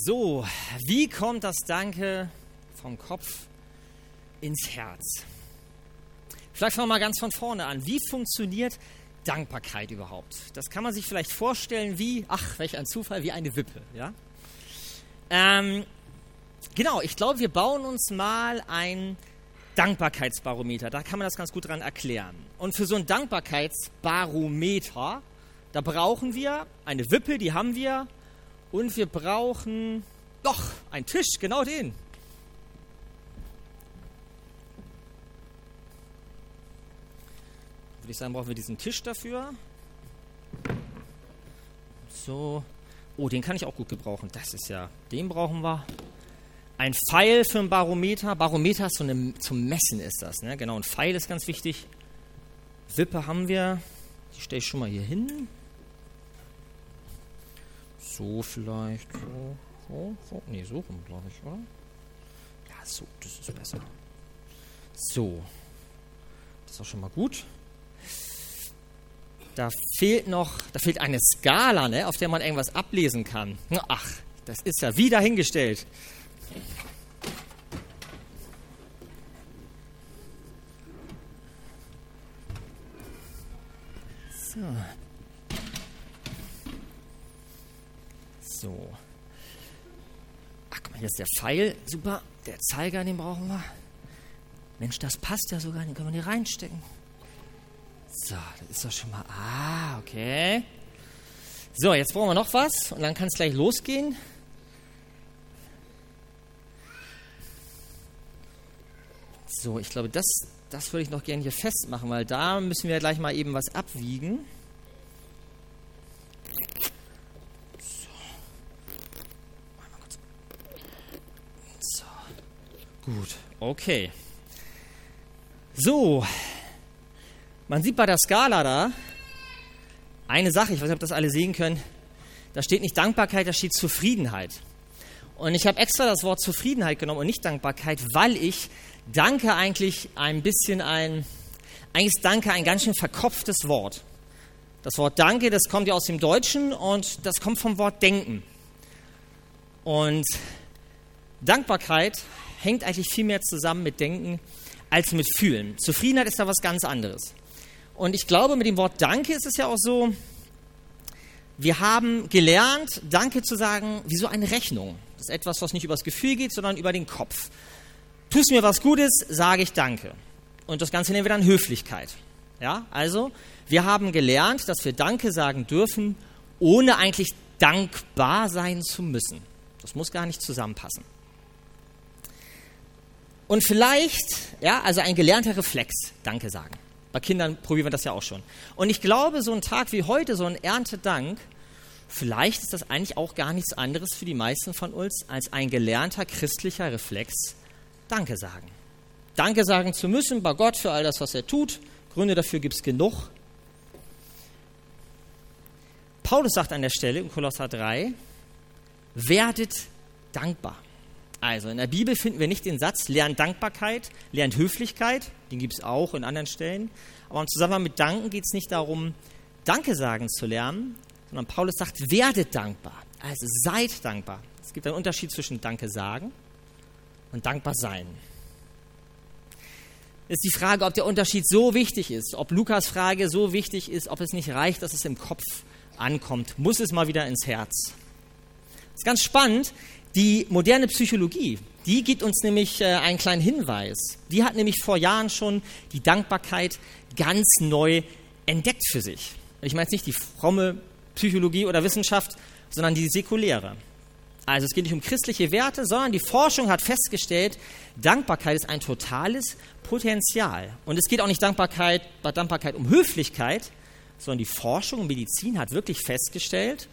So, wie kommt das Danke vom Kopf ins Herz? Vielleicht fangen wir mal ganz von vorne an. Wie funktioniert Dankbarkeit überhaupt? Das kann man sich vielleicht vorstellen wie, ach, welch ein Zufall, wie eine Wippe. Ja? Ähm, genau, ich glaube, wir bauen uns mal ein Dankbarkeitsbarometer. Da kann man das ganz gut dran erklären. Und für so ein Dankbarkeitsbarometer, da brauchen wir eine Wippe, die haben wir, und wir brauchen doch einen Tisch, genau den. Würde ich sagen, brauchen wir diesen Tisch dafür. So. Oh, den kann ich auch gut gebrauchen. Das ist ja, den brauchen wir. Ein Pfeil für ein Barometer. Barometer ist so eine, zum Messen ist das. Ne? Genau, ein Pfeil ist ganz wichtig. Wippe haben wir. Die stelle ich schon mal hier hin. So vielleicht. So, so, so. Nee, so rum, glaube ich, oder? Ja, so, das ist besser. So. Das ist auch schon mal gut. Da fehlt noch, da fehlt eine Skala, ne, auf der man irgendwas ablesen kann. Ach, das ist ja wieder hingestellt. So. So. Ach, guck mal, hier ist der Pfeil. Super. Der Zeiger, den brauchen wir. Mensch, das passt ja sogar. Den können wir hier reinstecken. So, das ist doch schon mal. Ah, okay. So, jetzt brauchen wir noch was und dann kann es gleich losgehen. So, ich glaube, das, das würde ich noch gerne hier festmachen, weil da müssen wir gleich mal eben was abwiegen. Okay. So, man sieht bei der Skala da eine Sache, ich weiß nicht, ob das alle sehen können. Da steht nicht Dankbarkeit, da steht Zufriedenheit. Und ich habe extra das Wort Zufriedenheit genommen und nicht Dankbarkeit, weil ich Danke eigentlich ein bisschen ein, eigentlich ist Danke ein ganz schön verkopftes Wort. Das Wort Danke, das kommt ja aus dem Deutschen und das kommt vom Wort Denken. Und Dankbarkeit hängt eigentlich viel mehr zusammen mit Denken als mit Fühlen. Zufriedenheit ist da was ganz anderes. Und ich glaube, mit dem Wort Danke ist es ja auch so, wir haben gelernt, Danke zu sagen, wie so eine Rechnung. Das ist etwas, was nicht übers Gefühl geht, sondern über den Kopf. Tust mir was Gutes, sage ich Danke. Und das Ganze nennen wir dann Höflichkeit. Ja, also, wir haben gelernt, dass wir Danke sagen dürfen, ohne eigentlich dankbar sein zu müssen. Das muss gar nicht zusammenpassen. Und vielleicht, ja, also ein gelernter Reflex, Danke sagen. Bei Kindern probieren wir das ja auch schon. Und ich glaube, so ein Tag wie heute, so ein Erntedank, vielleicht ist das eigentlich auch gar nichts anderes für die meisten von uns als ein gelernter christlicher Reflex, Danke sagen. Danke sagen zu müssen bei Gott für all das, was er tut. Gründe dafür gibt es genug. Paulus sagt an der Stelle in Kolosser 3, werdet dankbar. Also in der Bibel finden wir nicht den Satz, lernt Dankbarkeit, lernt Höflichkeit, den gibt es auch in anderen Stellen. Aber im Zusammenhang mit Danken geht es nicht darum, Danke sagen zu lernen, sondern Paulus sagt, werdet dankbar. Also seid dankbar. Es gibt einen Unterschied zwischen Danke sagen und dankbar sein. Ist die Frage, ob der Unterschied so wichtig ist, ob Lukas Frage so wichtig ist, ob es nicht reicht, dass es im Kopf ankommt. Muss es mal wieder ins Herz. Das ist ganz spannend. Die moderne Psychologie, die gibt uns nämlich äh, einen kleinen Hinweis. Die hat nämlich vor Jahren schon die Dankbarkeit ganz neu entdeckt für sich. Ich meine jetzt nicht die fromme Psychologie oder Wissenschaft, sondern die säkuläre. Also es geht nicht um christliche Werte, sondern die Forschung hat festgestellt, Dankbarkeit ist ein totales Potenzial. Und es geht auch nicht Dankbarkeit, bei Dankbarkeit um Höflichkeit, sondern die Forschung und Medizin hat wirklich festgestellt,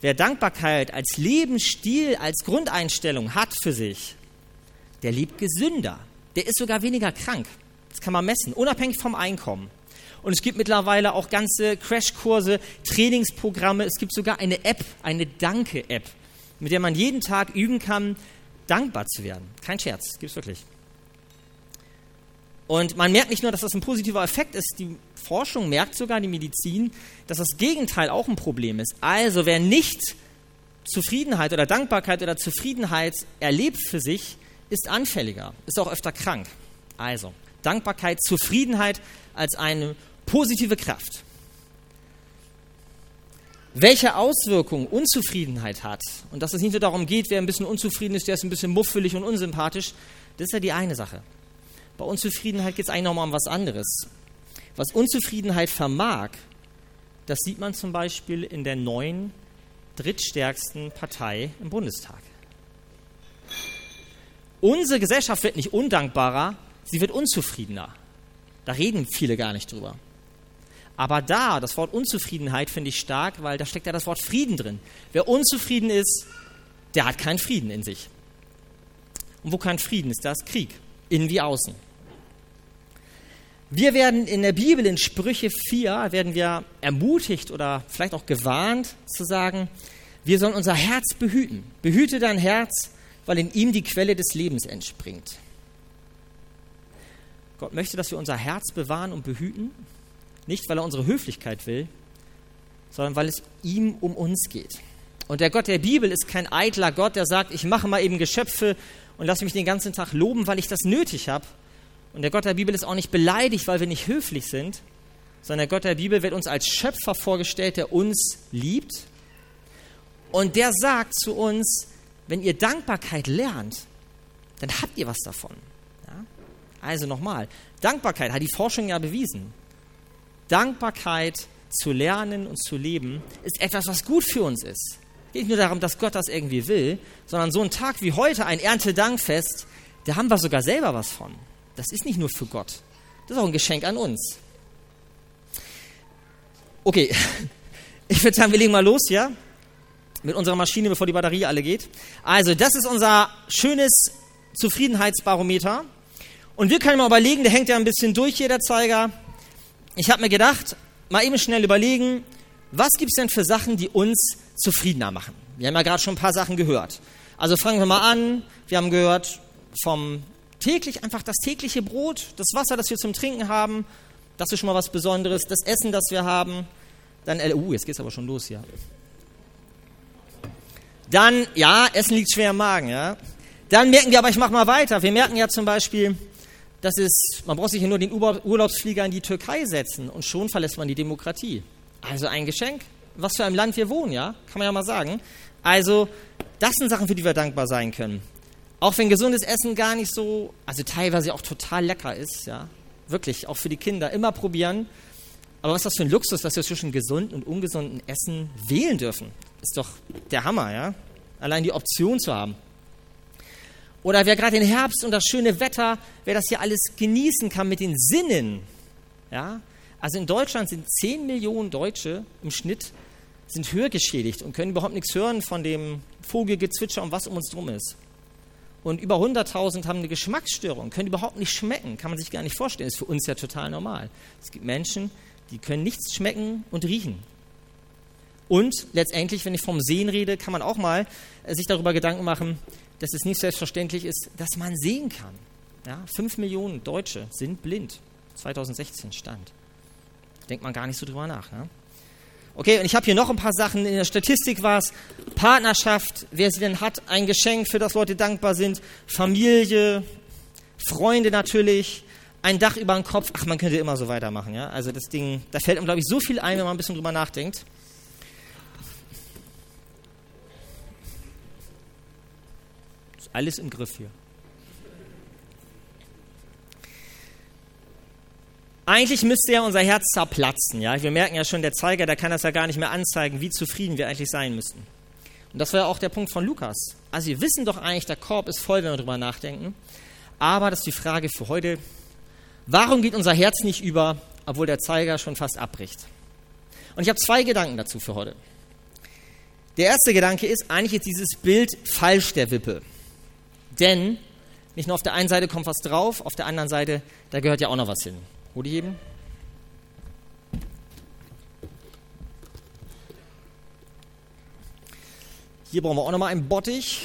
Wer Dankbarkeit als Lebensstil, als Grundeinstellung hat für sich, der lebt gesünder. Der ist sogar weniger krank. Das kann man messen, unabhängig vom Einkommen. Und es gibt mittlerweile auch ganze Crashkurse, Trainingsprogramme. Es gibt sogar eine App, eine Danke-App, mit der man jeden Tag üben kann, dankbar zu werden. Kein Scherz, gibt es wirklich. Und man merkt nicht nur, dass das ein positiver Effekt ist, die Forschung merkt sogar, die Medizin, dass das Gegenteil auch ein Problem ist. Also wer nicht Zufriedenheit oder Dankbarkeit oder Zufriedenheit erlebt für sich, ist anfälliger, ist auch öfter krank. Also, Dankbarkeit, Zufriedenheit als eine positive Kraft. Welche Auswirkungen Unzufriedenheit hat und dass es nicht nur darum geht, wer ein bisschen unzufrieden ist, der ist ein bisschen muffelig und unsympathisch, das ist ja die eine Sache. Bei Unzufriedenheit geht es eigentlich nochmal um was anderes. Was Unzufriedenheit vermag, das sieht man zum Beispiel in der neuen, drittstärksten Partei im Bundestag. Unsere Gesellschaft wird nicht undankbarer, sie wird unzufriedener. Da reden viele gar nicht drüber. Aber da, das Wort Unzufriedenheit finde ich stark, weil da steckt ja das Wort Frieden drin. Wer unzufrieden ist, der hat keinen Frieden in sich. Und wo kein Frieden ist, da ist Krieg, innen wie außen. Wir werden in der Bibel in Sprüche 4 werden wir ermutigt oder vielleicht auch gewarnt zu sagen, wir sollen unser Herz behüten. Behüte dein Herz, weil in ihm die Quelle des Lebens entspringt. Gott möchte, dass wir unser Herz bewahren und behüten, nicht weil er unsere Höflichkeit will, sondern weil es ihm um uns geht. Und der Gott der Bibel ist kein eitler Gott, der sagt, ich mache mal eben Geschöpfe und lasse mich den ganzen Tag loben, weil ich das nötig habe. Und der Gott der Bibel ist auch nicht beleidigt, weil wir nicht höflich sind, sondern der Gott der Bibel wird uns als Schöpfer vorgestellt, der uns liebt. Und der sagt zu uns, wenn ihr Dankbarkeit lernt, dann habt ihr was davon. Ja? Also nochmal, Dankbarkeit hat die Forschung ja bewiesen. Dankbarkeit zu lernen und zu leben ist etwas, was gut für uns ist. Geht nicht nur darum, dass Gott das irgendwie will, sondern so ein Tag wie heute, ein Erntedankfest, da haben wir sogar selber was von. Das ist nicht nur für Gott, das ist auch ein Geschenk an uns. Okay, ich würde sagen, wir legen mal los, ja? Mit unserer Maschine, bevor die Batterie alle geht. Also, das ist unser schönes Zufriedenheitsbarometer. Und wir können mal überlegen, der hängt ja ein bisschen durch hier, der Zeiger. Ich habe mir gedacht, mal eben schnell überlegen, was gibt es denn für Sachen, die uns zufriedener machen? Wir haben ja gerade schon ein paar Sachen gehört. Also fangen wir mal an. Wir haben gehört vom täglich einfach das tägliche Brot, das Wasser, das wir zum Trinken haben. Das ist schon mal was Besonderes. Das Essen, das wir haben. Dann, uh, jetzt geht's aber schon los hier. Dann, ja, Essen liegt schwer im Magen, ja. Dann merken wir, aber ich mache mal weiter. Wir merken ja zum Beispiel, dass es, man braucht sich ja nur den Urlaubsflieger in die Türkei setzen und schon verlässt man die Demokratie. Also ein Geschenk. Was für ein Land wir wohnen, ja? Kann man ja mal sagen. Also, das sind Sachen, für die wir dankbar sein können. Auch wenn gesundes Essen gar nicht so, also teilweise auch total lecker ist, ja. Wirklich, auch für die Kinder. Immer probieren. Aber was ist das für ein Luxus, dass wir zwischen gesunden und ungesunden Essen wählen dürfen? Ist doch der Hammer, ja? Allein die Option zu haben. Oder wer gerade den Herbst und das schöne Wetter, wer das hier alles genießen kann mit den Sinnen. Ja? Also in Deutschland sind 10 Millionen Deutsche im Schnitt sind hörgeschädigt und können überhaupt nichts hören von dem Vogelgezwitscher und was um uns drum ist. Und über 100.000 haben eine Geschmacksstörung, können überhaupt nicht schmecken, kann man sich gar nicht vorstellen, ist für uns ja total normal. Es gibt Menschen, die können nichts schmecken und riechen. Und letztendlich, wenn ich vom Sehen rede, kann man auch mal äh, sich darüber Gedanken machen, dass es nicht selbstverständlich ist, dass man sehen kann. Ja, fünf Millionen Deutsche sind blind. 2016 stand. Denkt man gar nicht so drüber nach. Ne? Okay, und ich habe hier noch ein paar Sachen. In der Statistik war es Partnerschaft, wer sie denn hat, ein Geschenk, für das Leute dankbar sind, Familie, Freunde natürlich, ein Dach über dem Kopf. Ach, man könnte immer so weitermachen. Ja? Also das Ding, da fällt einem, glaube ich, so viel ein, wenn man ein bisschen drüber nachdenkt. Alles im Griff hier. Eigentlich müsste ja unser Herz zerplatzen. Ja? Wir merken ja schon, der Zeiger, der kann das ja gar nicht mehr anzeigen, wie zufrieden wir eigentlich sein müssten. Und das war ja auch der Punkt von Lukas. Also wir wissen doch eigentlich, der Korb ist voll, wenn wir darüber nachdenken. Aber das ist die Frage für heute. Warum geht unser Herz nicht über, obwohl der Zeiger schon fast abbricht? Und ich habe zwei Gedanken dazu für heute. Der erste Gedanke ist, eigentlich ist dieses Bild falsch der Wippe. Denn nicht nur auf der einen Seite kommt was drauf, auf der anderen Seite, da gehört ja auch noch was hin. Hol die eben. Hier brauchen wir auch noch mal einen Bottich.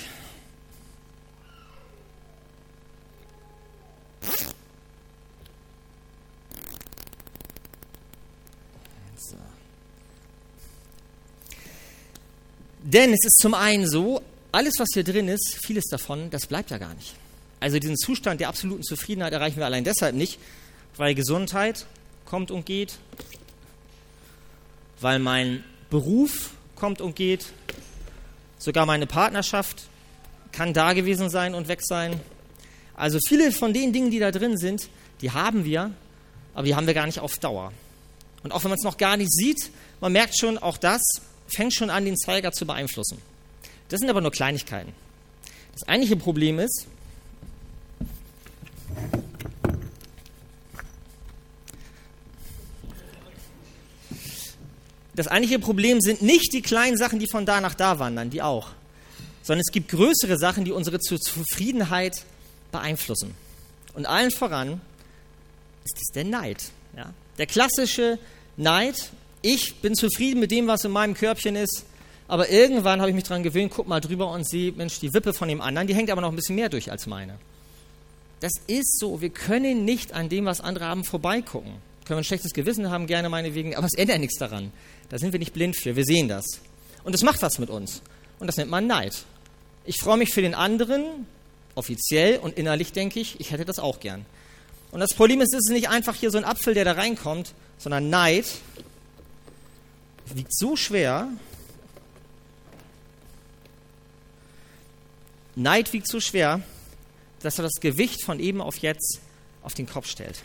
Denn es ist zum einen so, alles, was hier drin ist, vieles davon, das bleibt ja gar nicht. Also diesen Zustand der absoluten Zufriedenheit erreichen wir allein deshalb nicht, weil Gesundheit kommt und geht, weil mein Beruf kommt und geht, sogar meine Partnerschaft kann da gewesen sein und weg sein. Also viele von den Dingen, die da drin sind, die haben wir, aber die haben wir gar nicht auf Dauer. Und auch wenn man es noch gar nicht sieht, man merkt schon, auch das fängt schon an, den Zeiger zu beeinflussen. Das sind aber nur Kleinigkeiten. Das eigentliche Problem ist, das eigentliche Problem sind nicht die kleinen Sachen, die von da nach da wandern, die auch, sondern es gibt größere Sachen, die unsere Zufriedenheit beeinflussen. Und allen voran ist es der Neid. Ja? Der klassische Neid. Ich bin zufrieden mit dem, was in meinem Körbchen ist, aber irgendwann habe ich mich daran gewöhnt, guck mal drüber und sehe, Mensch, die Wippe von dem anderen, die hängt aber noch ein bisschen mehr durch als meine. Das ist so. Wir können nicht an dem, was andere haben, vorbeigucken. Können wir ein schlechtes Gewissen haben, gerne meinetwegen, aber es ändert nichts daran. Da sind wir nicht blind für. Wir sehen das. Und es macht was mit uns. Und das nennt man Neid. Ich freue mich für den anderen, offiziell und innerlich denke ich, ich hätte das auch gern. Und das Problem ist, es ist nicht einfach hier so ein Apfel, der da reinkommt, sondern Neid wiegt so schwer, Neid wiegt so schwer, dass er das Gewicht von eben auf jetzt auf den Kopf stellt.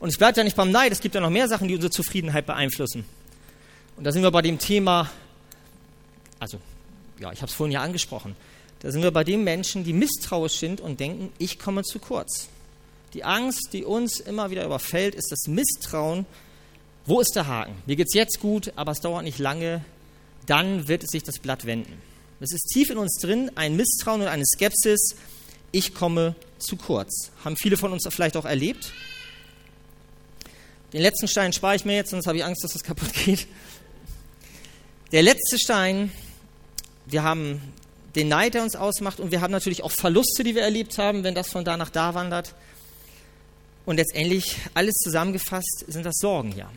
Und es bleibt ja nicht beim Neid, es gibt ja noch mehr Sachen, die unsere Zufriedenheit beeinflussen. Und da sind wir bei dem Thema, also, ja, ich habe es vorhin ja angesprochen, da sind wir bei den Menschen, die misstrauisch sind und denken, ich komme zu kurz. Die Angst, die uns immer wieder überfällt, ist das Misstrauen. Wo ist der Haken? Mir geht es jetzt gut, aber es dauert nicht lange, dann wird sich das Blatt wenden. Es ist tief in uns drin, ein Misstrauen und eine Skepsis. Ich komme zu kurz. Haben viele von uns vielleicht auch erlebt. Den letzten Stein spare ich mir jetzt, sonst habe ich Angst, dass das kaputt geht. Der letzte Stein, wir haben den Neid, der uns ausmacht, und wir haben natürlich auch Verluste, die wir erlebt haben, wenn das von da nach da wandert. Und letztendlich, alles zusammengefasst, sind das Sorgen hier.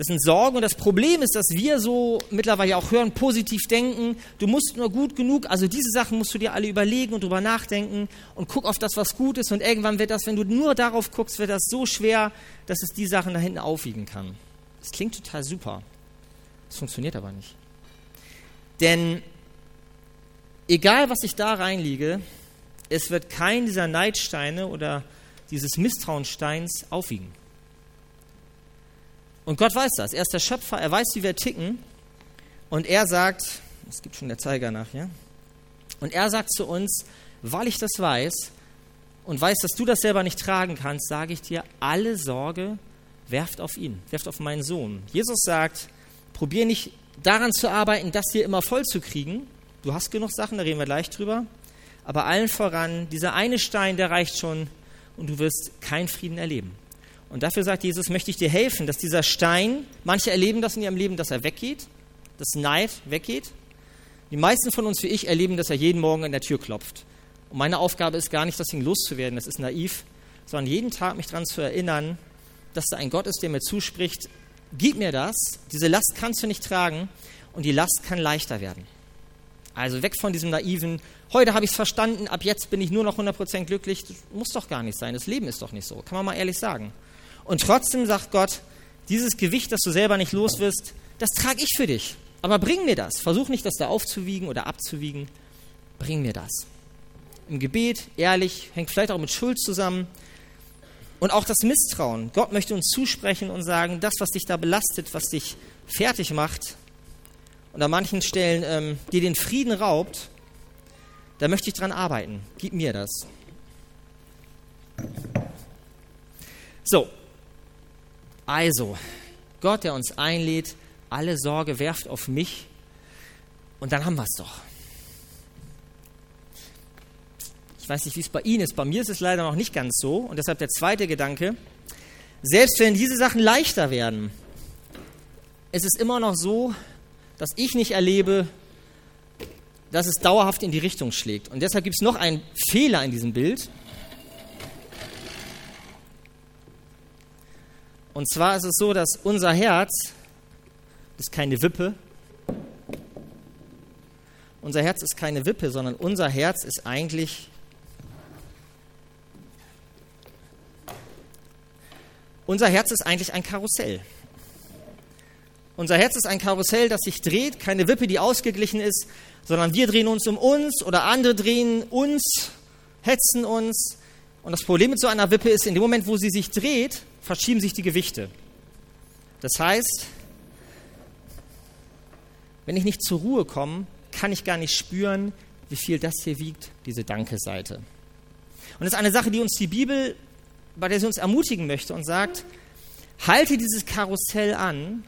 Das sind Sorgen und das Problem ist, dass wir so mittlerweile auch hören, positiv denken. Du musst nur gut genug, also diese Sachen musst du dir alle überlegen und drüber nachdenken und guck auf das, was gut ist. Und irgendwann wird das, wenn du nur darauf guckst, wird das so schwer, dass es die Sachen da hinten aufwiegen kann. Das klingt total super. Das funktioniert aber nicht. Denn egal, was ich da reinliege, es wird kein dieser Neidsteine oder dieses Misstrauenssteins aufwiegen. Und Gott weiß das. Er ist der Schöpfer, er weiß, wie wir ticken. Und er sagt, es gibt schon der Zeiger nach, ja? Und er sagt zu uns, weil ich das weiß und weiß, dass du das selber nicht tragen kannst, sage ich dir, alle Sorge werft auf ihn, werft auf meinen Sohn. Jesus sagt, probier nicht daran zu arbeiten, das hier immer voll zu kriegen. Du hast genug Sachen, da reden wir gleich drüber. Aber allen voran, dieser eine Stein, der reicht schon und du wirst keinen Frieden erleben. Und dafür sagt Jesus, möchte ich dir helfen, dass dieser Stein, manche erleben das in ihrem Leben, dass er weggeht, dass Neid weggeht. Die meisten von uns wie ich erleben, dass er jeden Morgen an der Tür klopft. Und meine Aufgabe ist gar nicht, das Ding loszuwerden, das ist naiv, sondern jeden Tag mich daran zu erinnern, dass da ein Gott ist, der mir zuspricht, gib mir das, diese Last kannst du nicht tragen und die Last kann leichter werden. Also weg von diesem naiven, heute habe ich es verstanden, ab jetzt bin ich nur noch 100% glücklich. Das muss doch gar nicht sein, das Leben ist doch nicht so, kann man mal ehrlich sagen. Und trotzdem sagt Gott, dieses Gewicht, das du selber nicht los wirst, das trage ich für dich. Aber bring mir das. Versuch nicht, das da aufzuwiegen oder abzuwiegen. Bring mir das. Im Gebet, ehrlich, hängt vielleicht auch mit Schuld zusammen. Und auch das Misstrauen. Gott möchte uns zusprechen und sagen, das, was dich da belastet, was dich fertig macht und an manchen Stellen ähm, dir den Frieden raubt, da möchte ich dran arbeiten. Gib mir das. So, also, Gott, der uns einlädt, alle Sorge werft auf mich und dann haben wir es doch. Ich weiß nicht, wie es bei Ihnen ist. Bei mir ist es leider noch nicht ganz so. Und deshalb der zweite Gedanke. Selbst wenn diese Sachen leichter werden, es ist immer noch so, dass ich nicht erlebe, dass es dauerhaft in die Richtung schlägt. Und deshalb gibt es noch einen Fehler in diesem Bild. Und zwar ist es so, dass unser Herz, ist keine Wippe, unser Herz ist keine Wippe, sondern unser Herz ist eigentlich unser Herz ist eigentlich ein Karussell. Unser Herz ist ein Karussell, das sich dreht, keine Wippe, die ausgeglichen ist, sondern wir drehen uns um uns oder andere drehen uns, hetzen uns. Und das Problem mit so einer Wippe ist, in dem Moment, wo sie sich dreht, verschieben sich die Gewichte. Das heißt, wenn ich nicht zur Ruhe komme, kann ich gar nicht spüren, wie viel das hier wiegt, diese Danke-Seite. Und das ist eine Sache, die uns die Bibel, bei der sie uns ermutigen möchte und sagt, halte dieses Karussell an,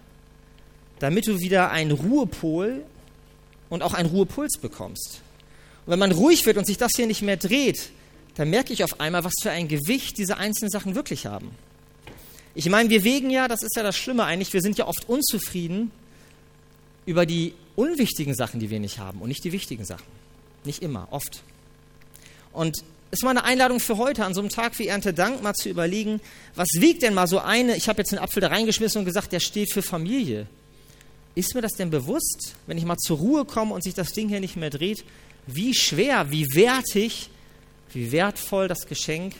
damit du wieder einen Ruhepol und auch einen Ruhepuls bekommst. Und wenn man ruhig wird und sich das hier nicht mehr dreht, dann merke ich auf einmal, was für ein Gewicht diese einzelnen Sachen wirklich haben. Ich meine, wir wägen ja, das ist ja das Schlimme eigentlich, wir sind ja oft unzufrieden über die unwichtigen Sachen, die wir nicht haben und nicht die wichtigen Sachen. Nicht immer, oft. Und es ist mal eine Einladung für heute, an so einem Tag wie Erntedank mal zu überlegen, was wiegt denn mal so eine, ich habe jetzt einen Apfel da reingeschmissen und gesagt, der steht für Familie. Ist mir das denn bewusst, wenn ich mal zur Ruhe komme und sich das Ding hier nicht mehr dreht, wie schwer, wie wertig, wie wertvoll das Geschenk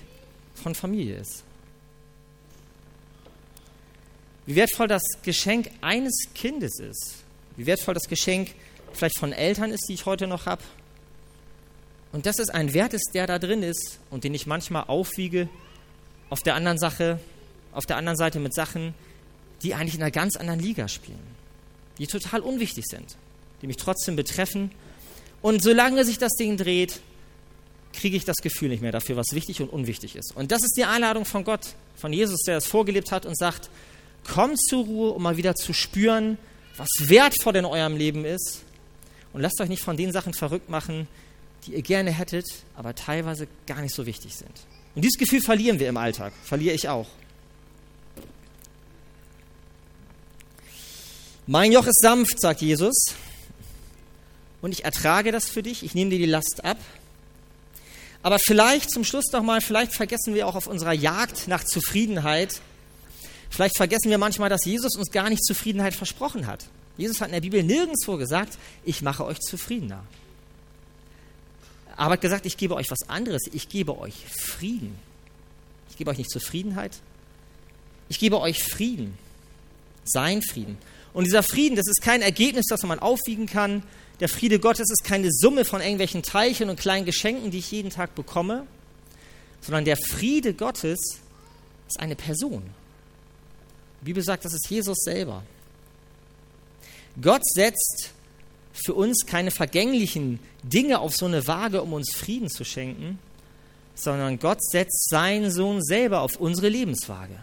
von Familie ist? Wie wertvoll das Geschenk eines Kindes ist? Wie wertvoll das Geschenk vielleicht von Eltern ist, die ich heute noch habe? Und das ist ein Wert ist, der da drin ist und den ich manchmal aufwiege auf der anderen Sache, auf der anderen Seite mit Sachen, die eigentlich in einer ganz anderen Liga spielen die total unwichtig sind, die mich trotzdem betreffen. Und solange sich das Ding dreht, kriege ich das Gefühl nicht mehr dafür, was wichtig und unwichtig ist. Und das ist die Einladung von Gott, von Jesus, der es vorgelebt hat und sagt, kommt zur Ruhe, um mal wieder zu spüren, was wertvoll in eurem Leben ist. Und lasst euch nicht von den Sachen verrückt machen, die ihr gerne hättet, aber teilweise gar nicht so wichtig sind. Und dieses Gefühl verlieren wir im Alltag, verliere ich auch. Mein Joch ist sanft, sagt Jesus, und ich ertrage das für dich, ich nehme dir die Last ab. Aber vielleicht zum Schluss noch mal, vielleicht vergessen wir auch auf unserer Jagd nach Zufriedenheit, vielleicht vergessen wir manchmal, dass Jesus uns gar nicht Zufriedenheit versprochen hat. Jesus hat in der Bibel nirgendwo gesagt, ich mache euch zufriedener. Aber hat gesagt, ich gebe euch was anderes, ich gebe euch Frieden. Ich gebe euch nicht Zufriedenheit, ich gebe euch Frieden, sein Frieden. Und dieser Frieden, das ist kein Ergebnis, das man aufwiegen kann. Der Friede Gottes ist keine Summe von irgendwelchen Teilchen und kleinen Geschenken, die ich jeden Tag bekomme, sondern der Friede Gottes ist eine Person. Die Bibel sagt, das ist Jesus selber. Gott setzt für uns keine vergänglichen Dinge auf so eine Waage, um uns Frieden zu schenken, sondern Gott setzt seinen Sohn selber auf unsere Lebenswaage.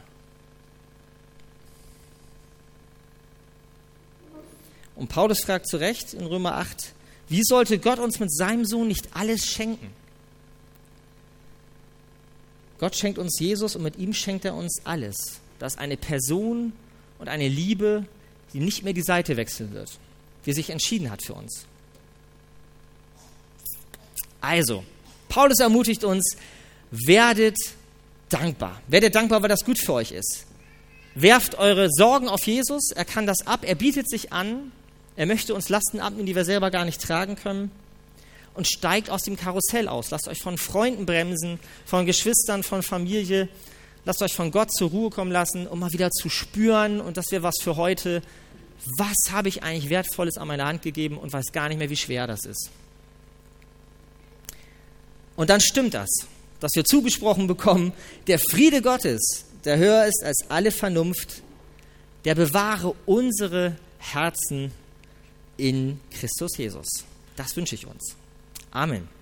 Und Paulus fragt zu Recht in Römer 8, wie sollte Gott uns mit seinem Sohn nicht alles schenken? Gott schenkt uns Jesus und mit ihm schenkt er uns alles. Das ist eine Person und eine Liebe, die nicht mehr die Seite wechseln wird, die sich entschieden hat für uns. Also, Paulus ermutigt uns, werdet dankbar. Werdet dankbar, weil das gut für euch ist. Werft eure Sorgen auf Jesus, er kann das ab, er bietet sich an er möchte uns Lasten abnehmen, die wir selber gar nicht tragen können. Und steigt aus dem Karussell aus. Lasst euch von Freunden bremsen, von Geschwistern, von Familie. Lasst euch von Gott zur Ruhe kommen lassen, um mal wieder zu spüren. Und das wäre was für heute. Was habe ich eigentlich Wertvolles an meine Hand gegeben und weiß gar nicht mehr, wie schwer das ist. Und dann stimmt das, dass wir zugesprochen bekommen, der Friede Gottes, der höher ist als alle Vernunft, der bewahre unsere Herzen in Christus Jesus. Das wünsche ich uns. Amen.